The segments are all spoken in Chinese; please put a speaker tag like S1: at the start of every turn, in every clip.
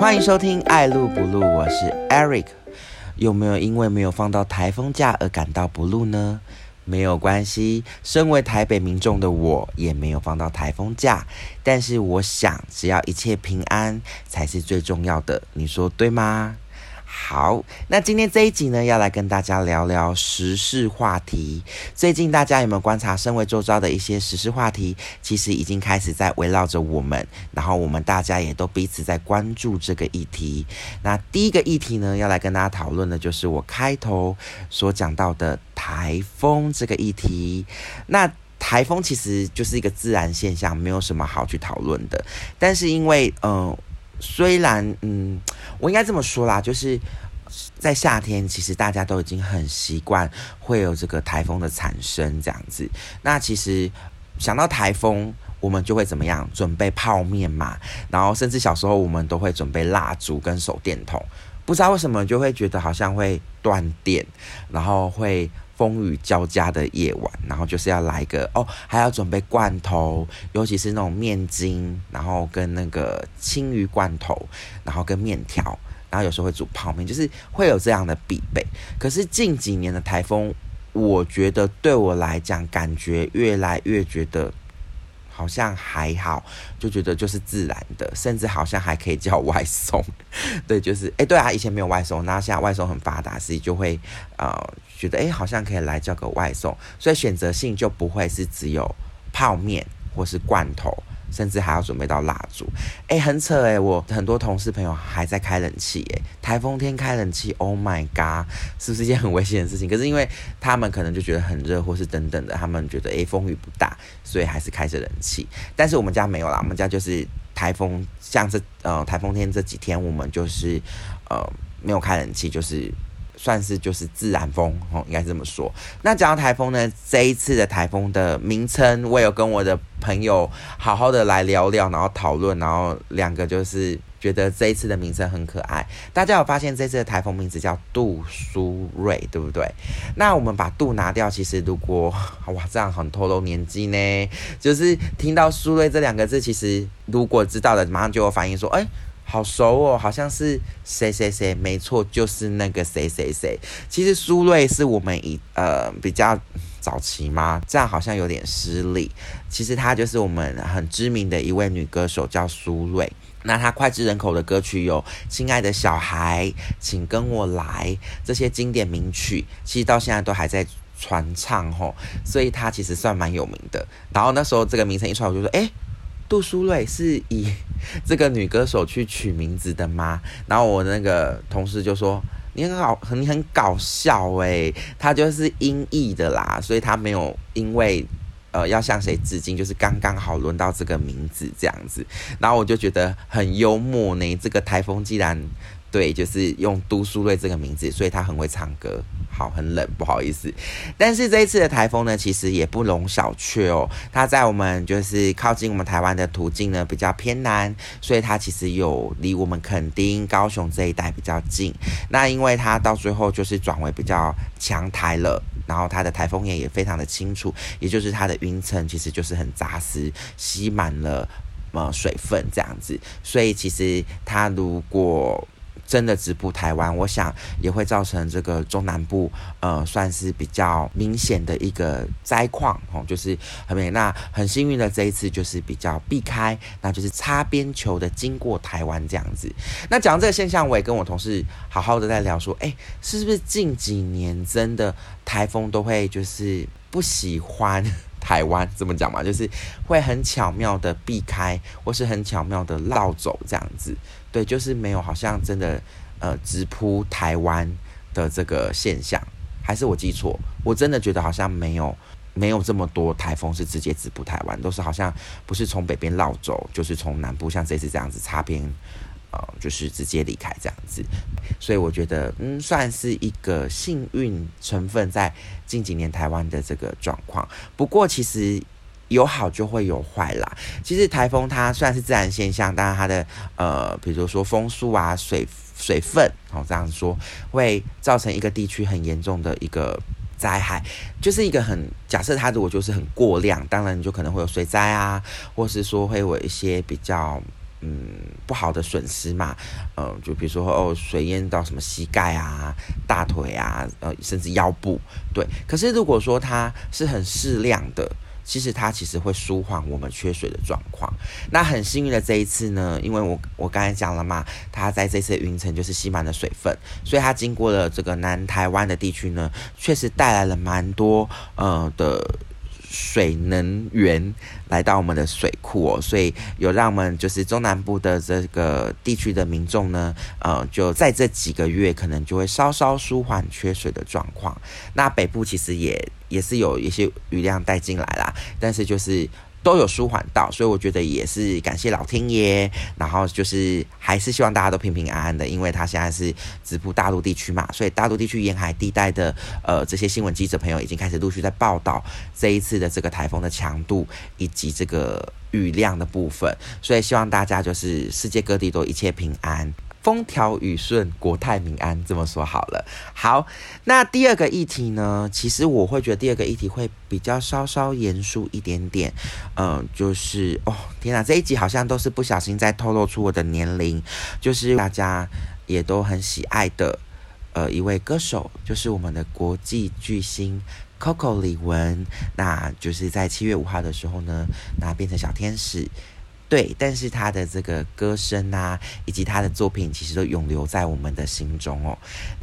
S1: 欢迎收听《爱录不录》，我是 Eric。有没有因为没有放到台风假而感到不录呢？没有关系，身为台北民众的我也没有放到台风假，但是我想，只要一切平安才是最重要的，你说对吗？好，那今天这一集呢，要来跟大家聊聊时事话题。最近大家有没有观察，身为周遭的一些时事话题，其实已经开始在围绕着我们，然后我们大家也都彼此在关注这个议题。那第一个议题呢，要来跟大家讨论的，就是我开头所讲到的台风这个议题。那台风其实就是一个自然现象，没有什么好去讨论的。但是因为，嗯。虽然，嗯，我应该这么说啦，就是在夏天，其实大家都已经很习惯会有这个台风的产生这样子。那其实想到台风，我们就会怎么样？准备泡面嘛，然后甚至小时候我们都会准备蜡烛跟手电筒。不知道为什么就会觉得好像会断电，然后会。风雨交加的夜晚，然后就是要来个哦，还要准备罐头，尤其是那种面筋，然后跟那个青鱼罐头，然后跟面条，然后有时候会煮泡面，就是会有这样的必备。可是近几年的台风，我觉得对我来讲，感觉越来越觉得。好像还好，就觉得就是自然的，甚至好像还可以叫外送。对，就是哎，对啊，以前没有外送，那现在外送很发达，所以就会呃觉得哎，好像可以来叫个外送，所以选择性就不会是只有泡面或是罐头。甚至还要准备到蜡烛，哎，很扯哎！我很多同事朋友还在开冷气，哎，台风天开冷气，Oh my god，是不是一件很危险的事情？可是因为他们可能就觉得很热，或是等等的，他们觉得哎风雨不大，所以还是开着冷气。但是我们家没有啦，我们家就是台风，像这呃台风天这几天，我们就是呃没有开冷气，就是。算是就是自然风哦，应该这么说。那讲到台风呢，这一次的台风的名称，我有跟我的朋友好好的来聊聊，然后讨论，然后两个就是觉得这一次的名称很可爱。大家有发现这次的台风名字叫杜苏芮，对不对？那我们把杜拿掉，其实如果哇这样很透露年纪呢，就是听到苏芮这两个字，其实如果知道的，马上就有反应说，哎。好熟哦，好像是谁谁谁，没错，就是那个谁谁谁。其实苏芮是我们以呃比较早期吗？这样好像有点失礼。其实她就是我们很知名的一位女歌手，叫苏芮。那她脍炙人口的歌曲有《亲爱的小孩》《请跟我来》这些经典名曲，其实到现在都还在传唱吼。所以她其实算蛮有名的。然后那时候这个名称一出来，我就说，哎。杜苏芮是以 这个女歌手去取名字的吗？然后我那个同事就说：“你很好，你很搞笑诶，她就是音译的啦，所以她没有因为呃要向谁致敬，就是刚刚好轮到这个名字这样子。”然后我就觉得很幽默呢。这个台风既然对，就是用杜苏芮这个名字，所以她很会唱歌。好，很冷，不好意思。但是这一次的台风呢，其实也不容小觑哦。它在我们就是靠近我们台湾的途径呢比较偏南，所以它其实有离我们垦丁、高雄这一带比较近。那因为它到最后就是转为比较强台了，然后它的台风眼也非常的清楚，也就是它的云层其实就是很扎实，吸满了呃水分这样子。所以其实它如果真的直扑台湾，我想也会造成这个中南部，呃，算是比较明显的一个灾况哦，就是很美那很幸运的这一次就是比较避开，那就是擦边球的经过台湾这样子。那讲这个现象，我也跟我同事好好的在聊说，哎，是不是近几年真的台风都会就是不喜欢 台湾？这么讲嘛，就是会很巧妙的避开，或是很巧妙的绕走这样子。对，就是没有，好像真的，呃，直扑台湾的这个现象，还是我记错？我真的觉得好像没有，没有这么多台风是直接直扑台湾，都是好像不是从北边绕走，就是从南部，像这次这样子擦边，呃，就是直接离开这样子。所以我觉得，嗯，算是一个幸运成分在近几年台湾的这个状况。不过其实。有好就会有坏啦。其实台风它虽然是自然现象，但是它的呃，比如说风速啊、水水分，哦这样说，会造成一个地区很严重的一个灾害，就是一个很假设它如果就是很过量，当然你就可能会有水灾啊，或是说会有一些比较嗯不好的损失嘛，呃，就比如说哦水淹到什么膝盖啊、大腿啊，呃甚至腰部，对。可是如果说它是很适量的。其实它其实会舒缓我们缺水的状况。那很幸运的这一次呢，因为我我刚才讲了嘛，它在这次云层就是吸满了水分，所以它经过了这个南台湾的地区呢，确实带来了蛮多呃的。水能源来到我们的水库哦，所以有让我们就是中南部的这个地区的民众呢，呃，就在这几个月可能就会稍稍舒缓缺水的状况。那北部其实也也是有一些雨量带进来啦，但是就是。都有舒缓到，所以我觉得也是感谢老天爷。然后就是还是希望大家都平平安安的，因为他现在是直扑大陆地区嘛，所以大陆地区沿海地带的呃这些新闻记者朋友已经开始陆续在报道这一次的这个台风的强度以及这个雨量的部分，所以希望大家就是世界各地都一切平安。风调雨顺，国泰民安，这么说好了。好，那第二个议题呢？其实我会觉得第二个议题会比较稍稍严肃一点点。嗯，就是哦，天哪，这一集好像都是不小心在透露出我的年龄。就是大家也都很喜爱的呃一位歌手，就是我们的国际巨星 Coco 李玟。那就是在七月五号的时候呢，那变成小天使。对，但是他的这个歌声啊，以及他的作品，其实都永留在我们的心中哦。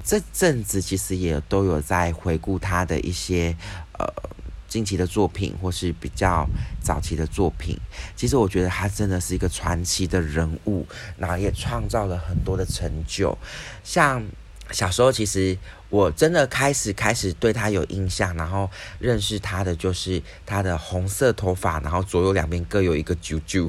S1: 这阵子其实也都有在回顾他的一些呃近期的作品，或是比较早期的作品。其实我觉得他真的是一个传奇的人物，然后也创造了很多的成就，像。小时候其实我真的开始开始对他有印象，然后认识他的就是他的红色头发，然后左右两边各有一个啾啾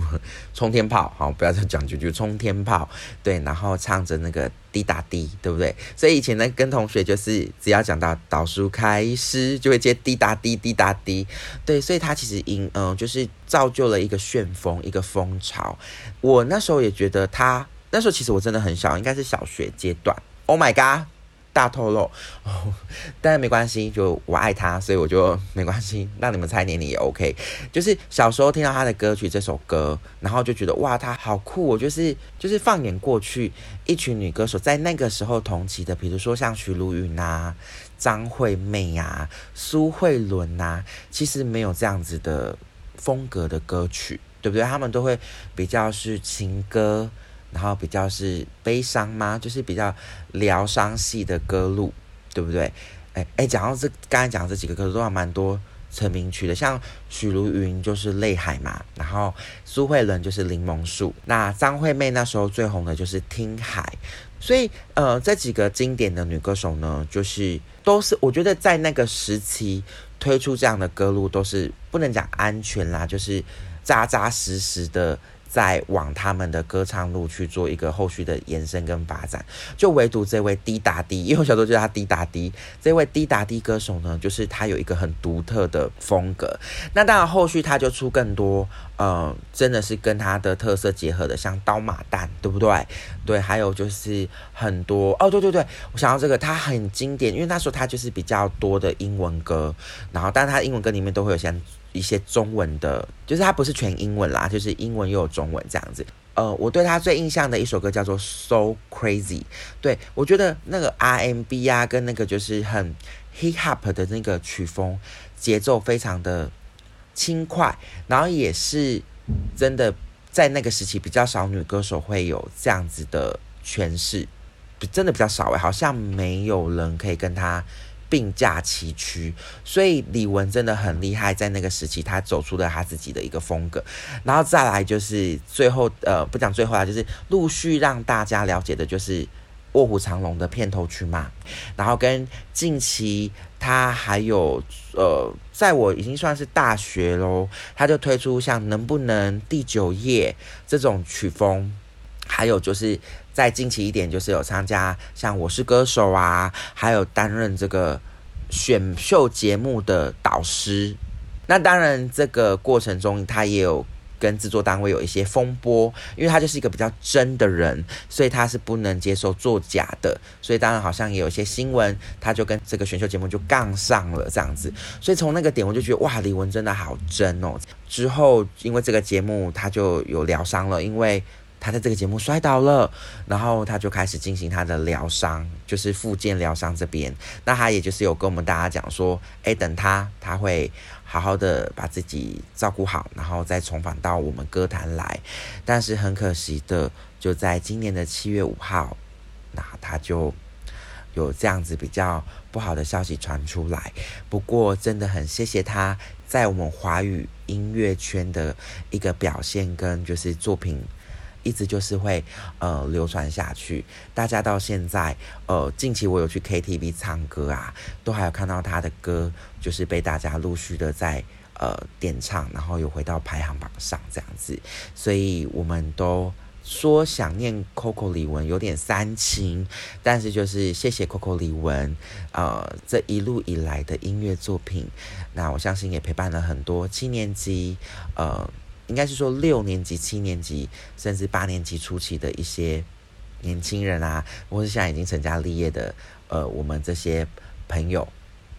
S1: 冲天炮，好不要再讲啾啾冲天炮，对，然后唱着那个滴答滴，对不对？所以以前呢跟同学就是只要讲到导数开始，就会接滴答滴滴答滴，对，所以他其实因嗯就是造就了一个旋风一个风潮。我那时候也觉得他那时候其实我真的很小，应该是小学阶段。Oh my god，大透露哦，但是没关系，就我爱他，所以我就没关系，让你们猜年龄也 OK。就是小时候听到他的歌曲这首歌，然后就觉得哇，他好酷！我就是就是放眼过去，一群女歌手在那个时候同期的，比如说像徐如云啊、张惠妹呀、苏慧伦呐，其实没有这样子的风格的歌曲，对不对？他们都会比较是情歌。然后比较是悲伤吗？就是比较疗伤系的歌路，对不对？哎哎，讲到这，刚才讲这几个歌都还蛮多成名曲的，像许茹芸就是《泪海》嘛，然后苏慧伦就是《柠檬树》，那张惠妹那时候最红的就是《听海》，所以呃，这几个经典的女歌手呢，就是都是我觉得在那个时期推出这样的歌路，都是不能讲安全啦，就是扎扎实实的。在往他们的歌唱路去做一个后续的延伸跟发展，就唯独这位滴答滴，因为我小时候叫他滴答滴，这位滴答滴歌手呢，就是他有一个很独特的风格。那当然后续他就出更多，呃，真的是跟他的特色结合的，像刀马旦，对不对？对，还有就是很多哦，对对对，我想到这个，他很经典，因为那时候他就是比较多的英文歌，然后但他英文歌里面都会有些。一些中文的，就是它不是全英文啦，就是英文又有中文这样子。呃，我对他最印象的一首歌叫做《So Crazy》，对我觉得那个 RMB 啊，跟那个就是很 Hip Hop 的那个曲风节奏非常的轻快，然后也是真的在那个时期比较少女歌手会有这样子的诠释，真的比较少诶，好像没有人可以跟他。并驾齐驱，所以李玟真的很厉害，在那个时期，他走出了他自己的一个风格。然后再来就是最后，呃，不讲最后啊，就是陆续让大家了解的，就是《卧虎藏龙》的片头曲嘛。然后跟近期他还有，呃，在我已经算是大学喽，他就推出像《能不能》第九页这种曲风，还有就是。再近期一点，就是有参加像《我是歌手》啊，还有担任这个选秀节目的导师。那当然，这个过程中他也有跟制作单位有一些风波，因为他就是一个比较真的人，所以他是不能接受作假的，所以当然好像也有一些新闻，他就跟这个选秀节目就杠上了这样子，所以从那个点我就觉得哇，李玟真的好真哦。之后因为这个节目他就有疗伤了，因为。他在这个节目摔倒了，然后他就开始进行他的疗伤，就是复健疗伤这边。那他也就是有跟我们大家讲说，哎，等他他会好好的把自己照顾好，然后再重返到我们歌坛来。但是很可惜的，就在今年的七月五号，那他就有这样子比较不好的消息传出来。不过真的很谢谢他在我们华语音乐圈的一个表现跟就是作品。一直就是会呃流传下去，大家到现在呃近期我有去 KTV 唱歌啊，都还有看到他的歌，就是被大家陆续的在呃点唱，然后有回到排行榜上这样子，所以我们都说想念 Coco 李玟有点煽情，但是就是谢谢 Coco 李玟呃这一路以来的音乐作品，那我相信也陪伴了很多七年级呃。应该是说六年级、七年级，甚至八年级初期的一些年轻人啊，或是现在已经成家立业的，呃，我们这些朋友。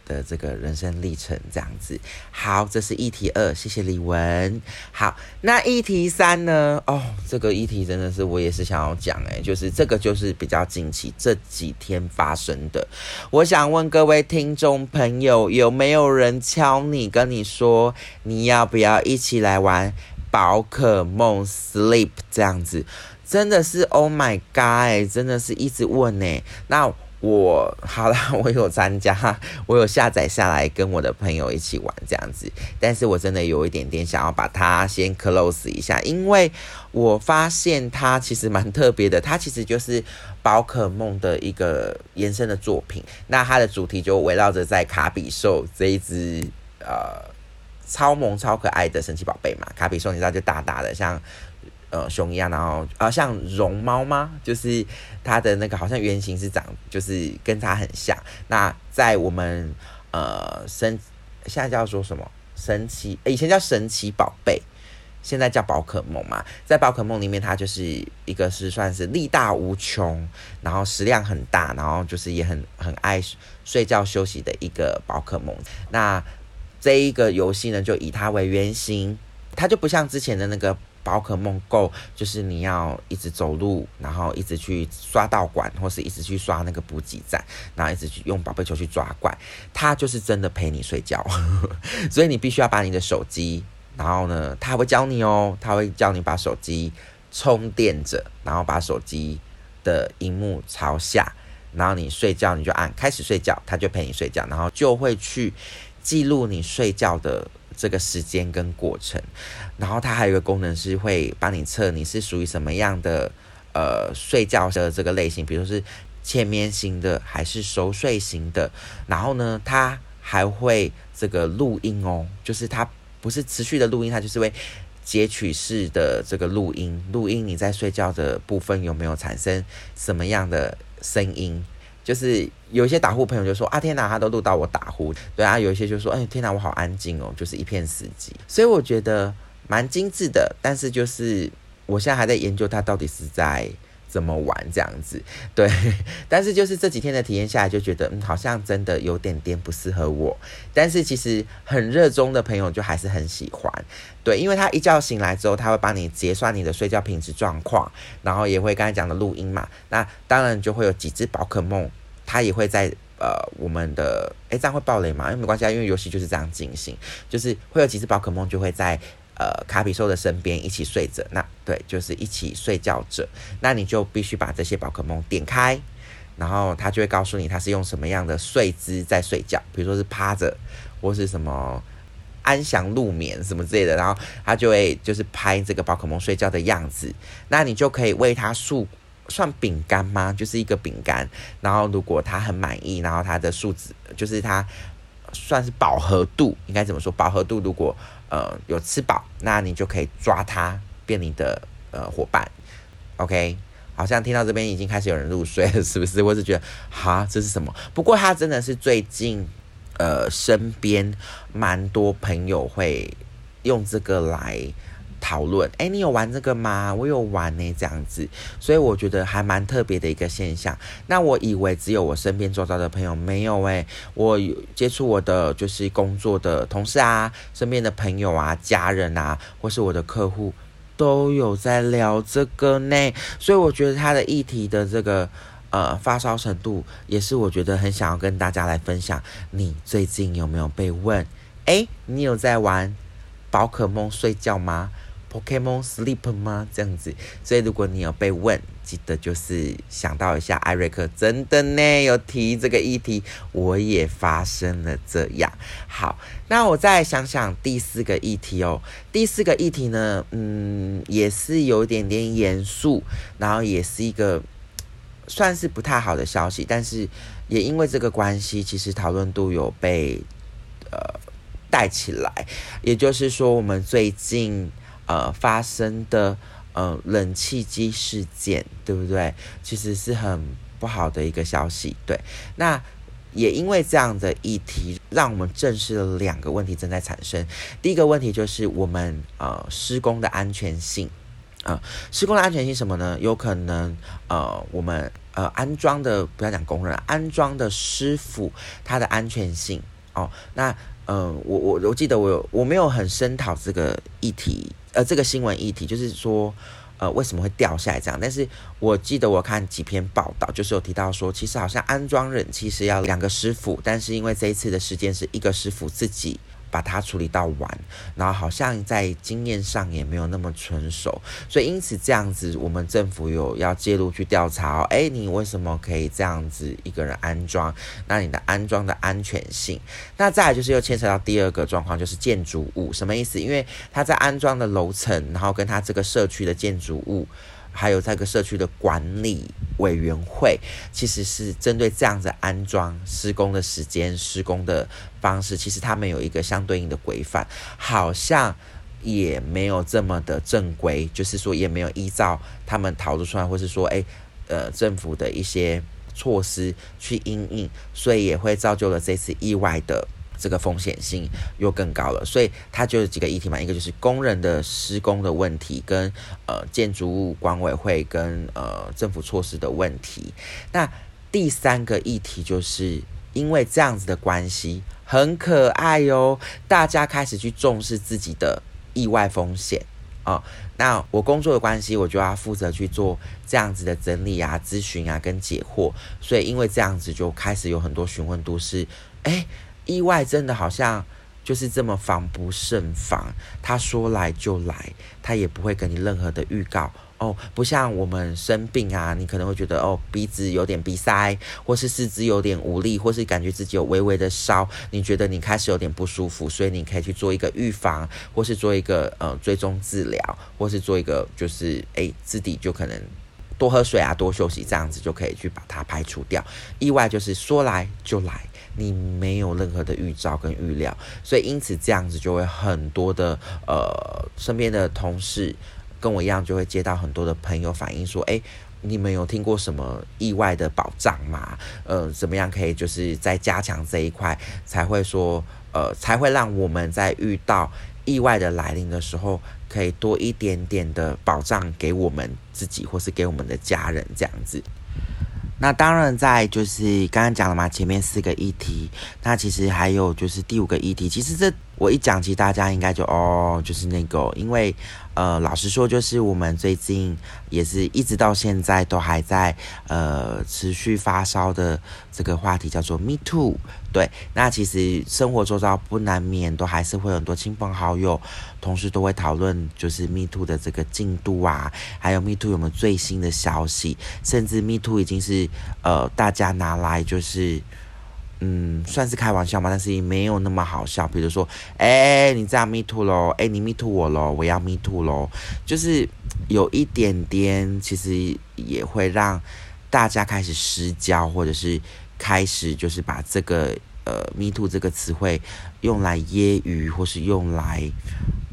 S1: 的这个人生历程这样子，好，这是议题二，谢谢李文。好，那议题三呢？哦，这个议题真的是我也是想要讲，诶，就是这个就是比较近期这几天发生的。我想问各位听众朋友，有没有人敲你跟你说，你要不要一起来玩宝可梦 Sleep 这样子？真的是 Oh my God，真的是一直问呢。那。我好了，我有参加，我有下载下来跟我的朋友一起玩这样子，但是我真的有一点点想要把它先 close 一下，因为我发现它其实蛮特别的，它其实就是宝可梦的一个延伸的作品，那它的主题就围绕着在卡比兽这一只呃超萌超可爱的神奇宝贝嘛，卡比兽你知道就大大的像。呃，熊一样，然后啊，像绒猫吗？就是它的那个好像原型是长，就是跟它很像。那在我们呃神现在叫做什么神奇？以前叫神奇宝贝，现在叫宝可梦嘛。在宝可梦里面，它就是一个是算是力大无穷，然后食量很大，然后就是也很很爱睡觉休息的一个宝可梦。那这一个游戏呢，就以它为原型，它就不像之前的那个。宝可梦 Go 就是你要一直走路，然后一直去刷道馆，或是一直去刷那个补给站，然后一直去用宝贝球去抓怪。它就是真的陪你睡觉，所以你必须要把你的手机，然后呢，他会教你哦，他会教你把手机充电着，然后把手机的荧幕朝下，然后你睡觉你就按开始睡觉，他就陪你睡觉，然后就会去记录你睡觉的。这个时间跟过程，然后它还有一个功能是会帮你测你是属于什么样的呃睡觉的这个类型，比如是浅眠型的还是熟睡型的。然后呢，它还会这个录音哦，就是它不是持续的录音，它就是会截取式的这个录音，录音你在睡觉的部分有没有产生什么样的声音。就是有一些打呼朋友就说啊天哪，他都录到我打呼。对啊，有一些就说哎天哪，我好安静哦，就是一片死寂。所以我觉得蛮精致的，但是就是我现在还在研究它到底是在怎么玩这样子。对，但是就是这几天的体验下来，就觉得嗯好像真的有点点不适合我。但是其实很热衷的朋友就还是很喜欢。对，因为他一觉醒来之后，他会帮你结算你的睡觉品质状况，然后也会刚才讲的录音嘛。那当然就会有几只宝可梦，它也会在呃我们的诶，这样会爆雷嘛？因为没关系啊，因为游戏就是这样进行，就是会有几只宝可梦就会在呃卡比兽的身边一起睡着。那对，就是一起睡觉着。那你就必须把这些宝可梦点开，然后它就会告诉你它是用什么样的睡姿在睡觉，比如说是趴着或是什么。安详入眠什么之类的，然后他就会就是拍这个宝可梦睡觉的样子，那你就可以喂它数算饼干吗？就是一个饼干，然后如果它很满意，然后它的数值就是它算是饱和度，应该怎么说？饱和度如果呃有吃饱，那你就可以抓它变你的呃伙伴。OK，好像听到这边已经开始有人入睡了，是不是？我是觉得哈，这是什么？不过他真的是最近。呃，身边蛮多朋友会用这个来讨论。哎，你有玩这个吗？我有玩呢，这样子。所以我觉得还蛮特别的一个现象。那我以为只有我身边周遭的朋友没有诶，我有接触我的就是工作的同事啊，身边的朋友啊，家人啊，或是我的客户。都有在聊这个呢，所以我觉得他的议题的这个呃发烧程度，也是我觉得很想要跟大家来分享。你最近有没有被问？哎，你有在玩宝可梦睡觉吗？Pokemon Sleep 吗？这样子，所以如果你有被问，记得就是想到一下，艾瑞克真的呢有提这个议题，我也发生了这样。好，那我再想想第四个议题哦。第四个议题呢，嗯，也是有一点点严肃，然后也是一个算是不太好的消息，但是也因为这个关系，其实讨论度有被呃带起来。也就是说，我们最近。呃，发生的呃冷气机事件，对不对？其实是很不好的一个消息。对，那也因为这样的议题，让我们正视了两个问题正在产生。第一个问题就是我们呃施工的安全性啊，施工的安全性什么呢？有可能呃我们呃安装的不要讲工人，安装的师傅他的安全性哦。那嗯，我我我记得我有我没有很深讨这个议题。呃，这个新闻议题就是说，呃，为什么会掉下来这样？但是我记得我看几篇报道，就是有提到说，其实好像安装冷气是要两个师傅，但是因为这一次的事件是一个师傅自己。把它处理到完，然后好像在经验上也没有那么纯熟，所以因此这样子，我们政府有要介入去调查哦。哎，你为什么可以这样子一个人安装？那你的安装的安全性？那再来就是又牵扯到第二个状况，就是建筑物什么意思？因为他在安装的楼层，然后跟他这个社区的建筑物。还有这个社区的管理委员会，其实是针对这样子安装施工的时间、施工的方式，其实他们有一个相对应的规范，好像也没有这么的正规，就是说也没有依照他们讨论出来，或是说，哎，呃，政府的一些措施去应应，所以也会造就了这次意外的。这个风险性又更高了，所以它就是几个议题嘛，一个就是工人的施工的问题，跟呃建筑物管委会跟呃政府措施的问题。那第三个议题就是因为这样子的关系很可爱哟，大家开始去重视自己的意外风险啊。那我工作的关系，我就要负责去做这样子的整理啊、咨询啊跟解惑，所以因为这样子就开始有很多询问，都是哎。意外真的好像就是这么防不胜防，他说来就来，他也不会给你任何的预告哦，不像我们生病啊，你可能会觉得哦鼻子有点鼻塞，或是四肢有点无力，或是感觉自己有微微的烧，你觉得你开始有点不舒服，所以你可以去做一个预防，或是做一个呃追踪治疗，或是做一个就是诶自己就可能多喝水啊，多休息，这样子就可以去把它排除掉。意外就是说来就来。你没有任何的预兆跟预料，所以因此这样子就会很多的呃身边的同事跟我一样，就会接到很多的朋友反映说，哎，你们有听过什么意外的保障吗？呃，怎么样可以就是在加强这一块，才会说呃才会让我们在遇到意外的来临的时候，可以多一点点的保障给我们自己或是给我们的家人这样子。那当然，在就是刚刚讲了嘛，前面四个议题，那其实还有就是第五个议题。其实这我一讲，其实大家应该就哦，就是那个，因为呃，老实说，就是我们最近也是一直到现在都还在呃持续发烧的这个话题，叫做 Me Too。对，那其实生活周遭不难免都还是会很多亲朋好友，同时都会讨论就是 Me Too 的这个进度啊，还有 Me Too 有没有最新的消息，甚至 Me Too 已经是呃大家拿来就是嗯算是开玩笑嘛，但是也没有那么好笑。比如说，哎，你这样 Me Too 咯，哎，你 Me Too 我咯，我要 Me Too 咯，就是有一点点，其实也会让大家开始失焦，或者是。开始就是把这个呃 “me too” 这个词汇用来揶揄，或是用来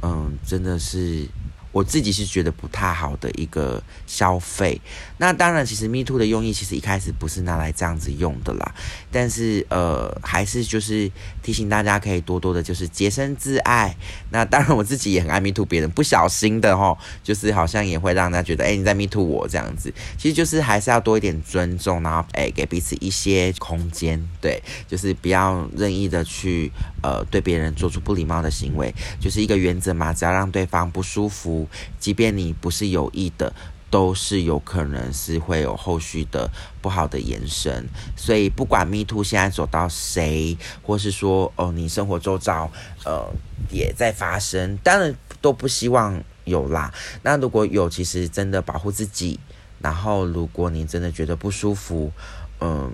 S1: 嗯，真的是我自己是觉得不太好的一个消费。那当然，其实 Me Too 的用意其实一开始不是拿来这样子用的啦。但是呃，还是就是提醒大家可以多多的，就是洁身自爱。那当然，我自己也很爱 Me Too 别人，不小心的哈，就是好像也会让人家觉得，哎，你在 Me Too 我这样子。其实就是还是要多一点尊重，然后哎，给彼此一些空间，对，就是不要任意的去呃对别人做出不礼貌的行为，就是一个原则嘛，只要让对方不舒服，即便你不是有意的。都是有可能是会有后续的不好的延伸，所以不管 Me to 现在走到谁，或是说哦你生活周遭呃也在发生，当然都不希望有啦。那如果有，其实真的保护自己。然后如果你真的觉得不舒服，嗯，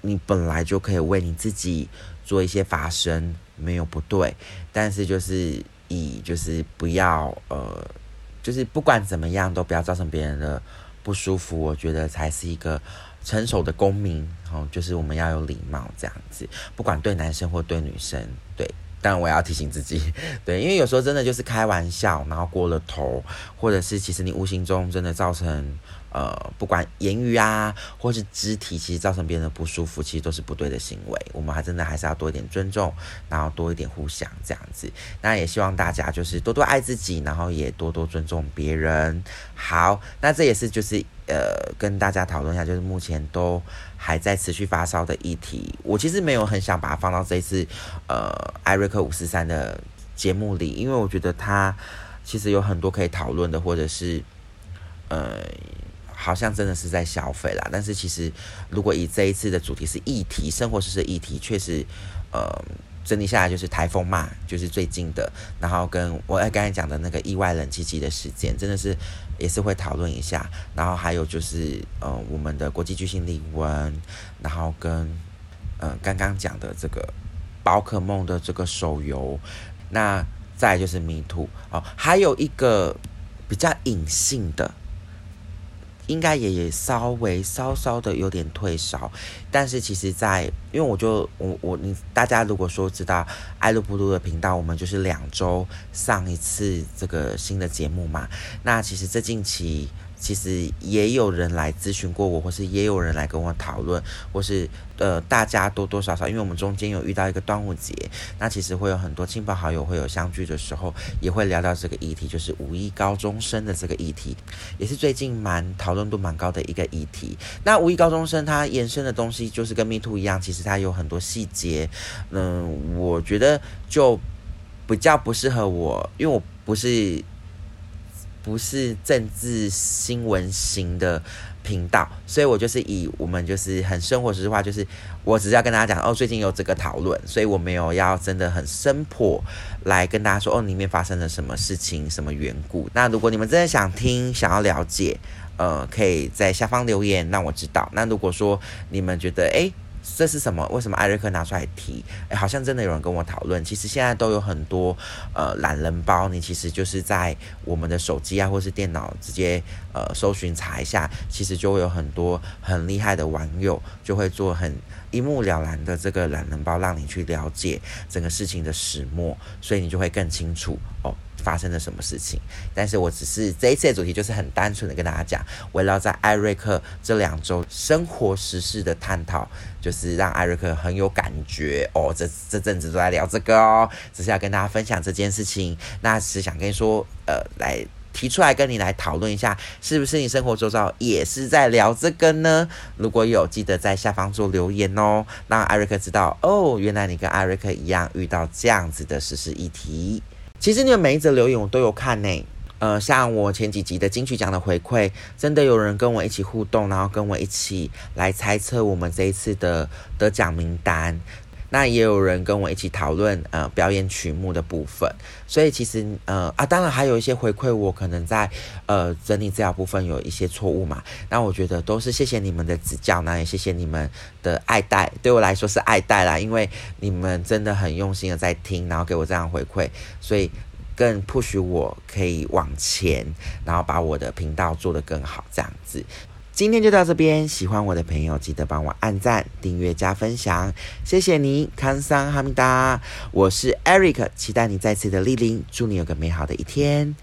S1: 你本来就可以为你自己做一些发声，没有不对。但是就是以就是不要呃。就是不管怎么样，都不要造成别人的不舒服。我觉得才是一个成熟的公民。哦，就是我们要有礼貌，这样子，不管对男生或对女生，对。但我要提醒自己，对，因为有时候真的就是开玩笑，然后过了头，或者是其实你无形中真的造成。呃，不管言语啊，或是肢体，其实造成别人的不舒服，其实都是不对的行为。我们还真的还是要多一点尊重，然后多一点互相这样子。那也希望大家就是多多爱自己，然后也多多尊重别人。好，那这也是就是呃，跟大家讨论一下，就是目前都还在持续发烧的议题。我其实没有很想把它放到这一次呃艾瑞克五四三的节目里，因为我觉得他其实有很多可以讨论的，或者是呃。好像真的是在消费啦，但是其实如果以这一次的主题是议题，生活实的议题，确实，呃，整理下来就是台风嘛，就是最近的，然后跟我刚才讲的那个意外冷气机的事件，真的是也是会讨论一下，然后还有就是呃我们的国际巨星李玟，然后跟呃刚刚讲的这个宝可梦的这个手游，那再就是迷途哦，还有一个比较隐性的。应该也也稍微稍稍的有点退烧，但是其实，在因为我就我我你大家如果说知道爱露不露的频道，我们就是两周上一次这个新的节目嘛，那其实这近期。其实也有人来咨询过我，或是也有人来跟我讨论，或是呃，大家多多少少，因为我们中间有遇到一个端午节，那其实会有很多亲朋好友会有相聚的时候，也会聊到这个议题，就是五一高中生的这个议题，也是最近蛮讨论度蛮高的一个议题。那五一高中生它延伸的东西，就是跟 Me Too 一样，其实它有很多细节，嗯，我觉得就比较不适合我，因为我不是。不是政治新闻型的频道，所以我就是以我们就是很生活实话，就是我只是要跟大家讲哦，最近有这个讨论，所以我没有要真的很深破来跟大家说哦，里面发生了什么事情，什么缘故。那如果你们真的想听，想要了解，呃，可以在下方留言让我知道。那如果说你们觉得哎。这是什么？为什么艾瑞克拿出来提？哎，好像真的有人跟我讨论。其实现在都有很多呃懒人包，你其实就是在我们的手机啊，或是电脑直接呃搜寻查一下，其实就会有很多很厉害的网友就会做很一目了然的这个懒人包，让你去了解整个事情的始末，所以你就会更清楚哦。发生了什么事情？但是我只是这一次的主题就是很单纯的跟大家讲，围绕在艾瑞克这两周生活时事的探讨，就是让艾瑞克很有感觉哦。这这阵子都在聊这个哦，只是要跟大家分享这件事情。那是想跟你说，呃，来提出来跟你来讨论一下，是不是你生活周遭也是在聊这个呢？如果有，记得在下方做留言哦，让艾瑞克知道哦，原来你跟艾瑞克一样遇到这样子的时事议题。其实你们每一则留言我都有看呢，呃，像我前几集的金曲奖的回馈，真的有人跟我一起互动，然后跟我一起来猜测我们这一次的得奖名单。那也有人跟我一起讨论呃表演曲目的部分，所以其实呃啊，当然还有一些回馈，我可能在呃整理资料部分有一些错误嘛。那我觉得都是谢谢你们的指教，那也谢谢你们的爱戴，对我来说是爱戴啦，因为你们真的很用心的在听，然后给我这样回馈，所以更 push 我可以往前，然后把我的频道做得更好，这样子。今天就到这边，喜欢我的朋友记得帮我按赞、订阅、加分享，谢谢你，康桑哈密达，我是 Eric，期待你再次的莅临，祝你有个美好的一天。